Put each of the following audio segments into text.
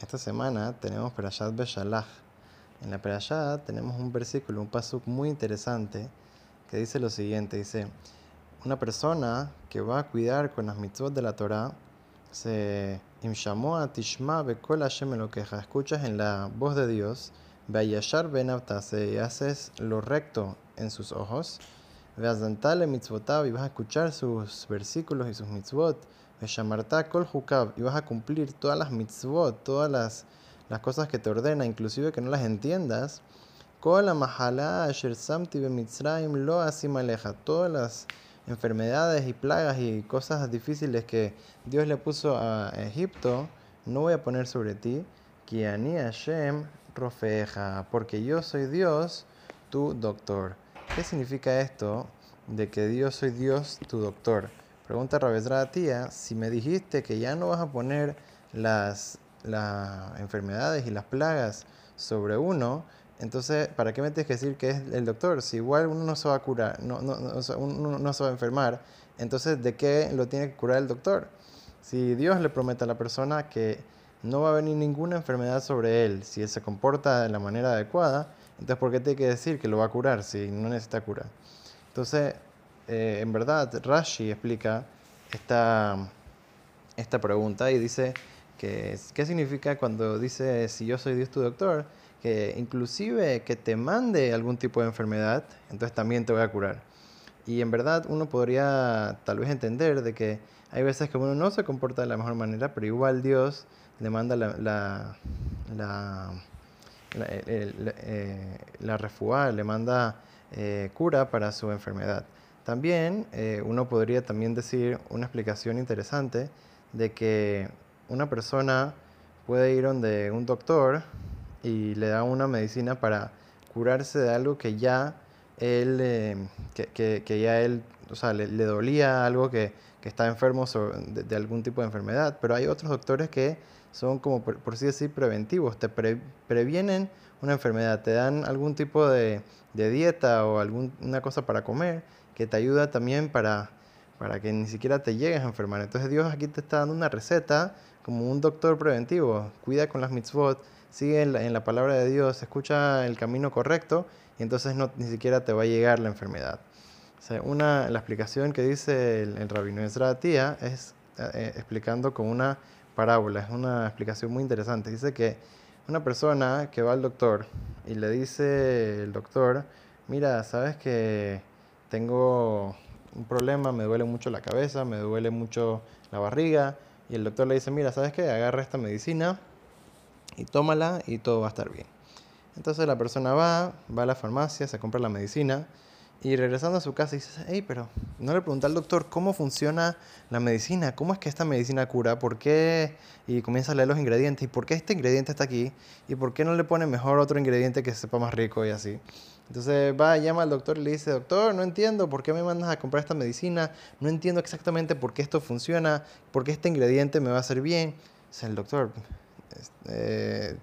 esta semana tenemos Perashat Beshalach. En la Perashat tenemos un versículo, un pasuk muy interesante que dice lo siguiente: dice, una persona que va a cuidar con las mitzvot de la Torah se imshamó tishma bekol Hashem lo queja. Escuchas en la voz de Dios, veayashar benavtase y haces lo recto en sus ojos. Veazantale mitzvotav y vas a escuchar sus versículos y sus mitzvot kol y vas a cumplir todas las mitzvot, todas las, las cosas que te ordena, inclusive que no las entiendas. Samti lo asimaleja. Todas las enfermedades y plagas y cosas difíciles que Dios le puso a Egipto, no voy a poner sobre ti. Rofeja, porque yo soy Dios, tu doctor. ¿Qué significa esto de que Dios soy Dios, tu doctor? Pregunta Rabesra tía, si me dijiste que ya no vas a poner las, las enfermedades y las plagas sobre uno, entonces, ¿para qué me tienes que decir que es el doctor? Si igual uno no se va a curar, no, no, no, uno no se va a enfermar, entonces, ¿de qué lo tiene que curar el doctor? Si Dios le promete a la persona que no va a venir ninguna enfermedad sobre él, si él se comporta de la manera adecuada, entonces, ¿por qué tiene que decir que lo va a curar si no necesita cura? Entonces, eh, en verdad, Rashi explica esta, esta pregunta y dice que, ¿qué significa cuando dice si yo soy Dios tu doctor? Que inclusive que te mande algún tipo de enfermedad, entonces también te voy a curar. Y en verdad uno podría tal vez entender de que hay veces que uno no se comporta de la mejor manera, pero igual Dios le manda la, la, la, la, eh, le manda eh, cura para su enfermedad. También eh, uno podría también decir una explicación interesante de que una persona puede ir donde un doctor y le da una medicina para curarse de algo que ya él, eh, que, que, ya él, o sea, le, dolía algo que, que está enfermo de, algún tipo de enfermedad, pero hay otros doctores que son como, por, por así decir, preventivos, te previenen una enfermedad, te dan algún tipo de, de dieta o alguna cosa para comer que te ayuda también para, para que ni siquiera te llegues a enfermar. Entonces Dios aquí te está dando una receta como un doctor preventivo. Cuida con las mitzvot, sigue en la, palabra de Dios, escucha el camino correcto y entonces no, ni siquiera te va a llegar la enfermedad. una, la explicación que dice el, rabino Ezra Tía es eh, explicando con una parábola, es una explicación muy interesante. Dice que una persona que va al doctor y le dice el doctor, mira, sabes que tengo un problema, me duele mucho la cabeza, me duele mucho la barriga, y el doctor le dice, mira, ¿sabes qué? Agarra esta medicina y tómala y todo va a estar bien. Entonces la persona va, va a la farmacia, se compra la medicina y regresando a su casa dice, hey, pero no le pregunté al doctor cómo funciona la medicina, cómo es que esta medicina cura, por qué, y comienza a leer los ingredientes, y por qué este ingrediente está aquí, y por qué no le pone mejor otro ingrediente que sepa más rico y así. Entonces va, llama al doctor y le dice, doctor, no entiendo por qué me mandas a comprar esta medicina, no entiendo exactamente por qué esto funciona, por qué este ingrediente me va a hacer bien. Dice el doctor, eh,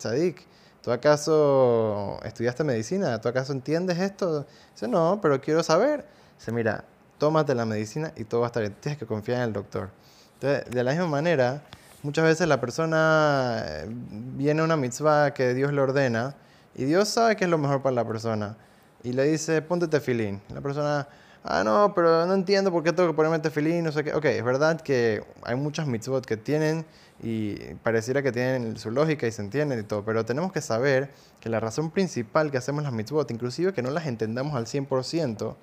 ¿tú acaso estudiaste medicina? ¿Tú acaso entiendes esto? Dice, no, pero quiero saber. Dice, mira, tómate la medicina y todo va a estar bien. Tienes que confiar en el doctor. Entonces, de la misma manera, muchas veces la persona eh, viene a una mitzvah que Dios le ordena y Dios sabe que es lo mejor para la persona y le dice, ponte tefilín. La persona, ah, no, pero no entiendo por qué tengo que ponerme tefilín, no sé qué. Ok, es verdad que hay muchas mitzvot que tienen y pareciera que tienen su lógica y se entienden y todo, pero tenemos que saber que la razón principal que hacemos las mitzvot, inclusive que no las entendamos al 100%,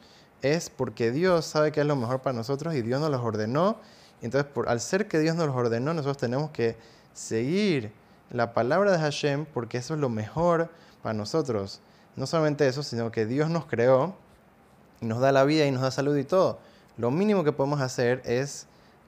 es porque Dios sabe que es lo mejor para nosotros y Dios nos los ordenó. Y entonces, por, al ser que Dios nos los ordenó, nosotros tenemos que seguir la palabra de Hashem porque eso es lo mejor para nosotros. No solamente eso, sino que Dios nos creó y nos da la vida y nos da salud y todo. Lo mínimo que podemos hacer es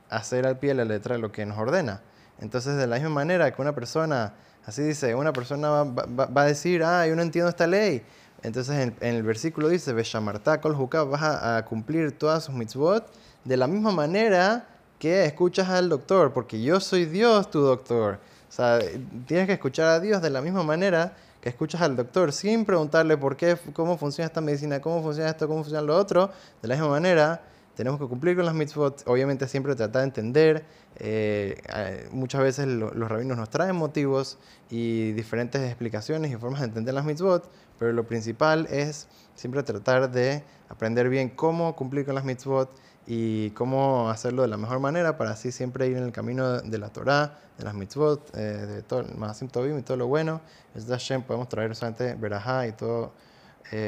hacer al pie de la letra lo que nos ordena. Entonces, de la misma manera que una persona, así dice, una persona va, a decir, ah, yo no entiendo esta ley. Entonces, en, el versículo dice, Beshamarta kol vas a, a cumplir todas sus mitzvot de la misma manera que escuchas al doctor, porque yo soy Dios, tu doctor. O sea, tienes que escuchar a Dios de la misma manera que escuchas al doctor sin preguntarle por qué, cómo funciona esta medicina, cómo funciona esto, cómo funciona lo otro, de la misma manera tenemos que cumplir con las mitzvot, obviamente siempre tratar de entender, eh, muchas veces los rabinos nos traen motivos y diferentes explicaciones y formas de entender las mitzvot, pero lo principal es siempre tratar de aprender bien cómo cumplir con las mitzvot y cómo hacerlo de la mejor manera para así siempre ir en el camino de la Torah, de las mitzvot, eh, de todo el Mahasim Tovim y todo lo bueno. Es Hashem, podemos traer solamente Berajá y todas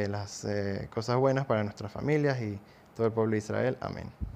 las cosas buenas para nuestras familias y todo el pueblo de Israel. Amén.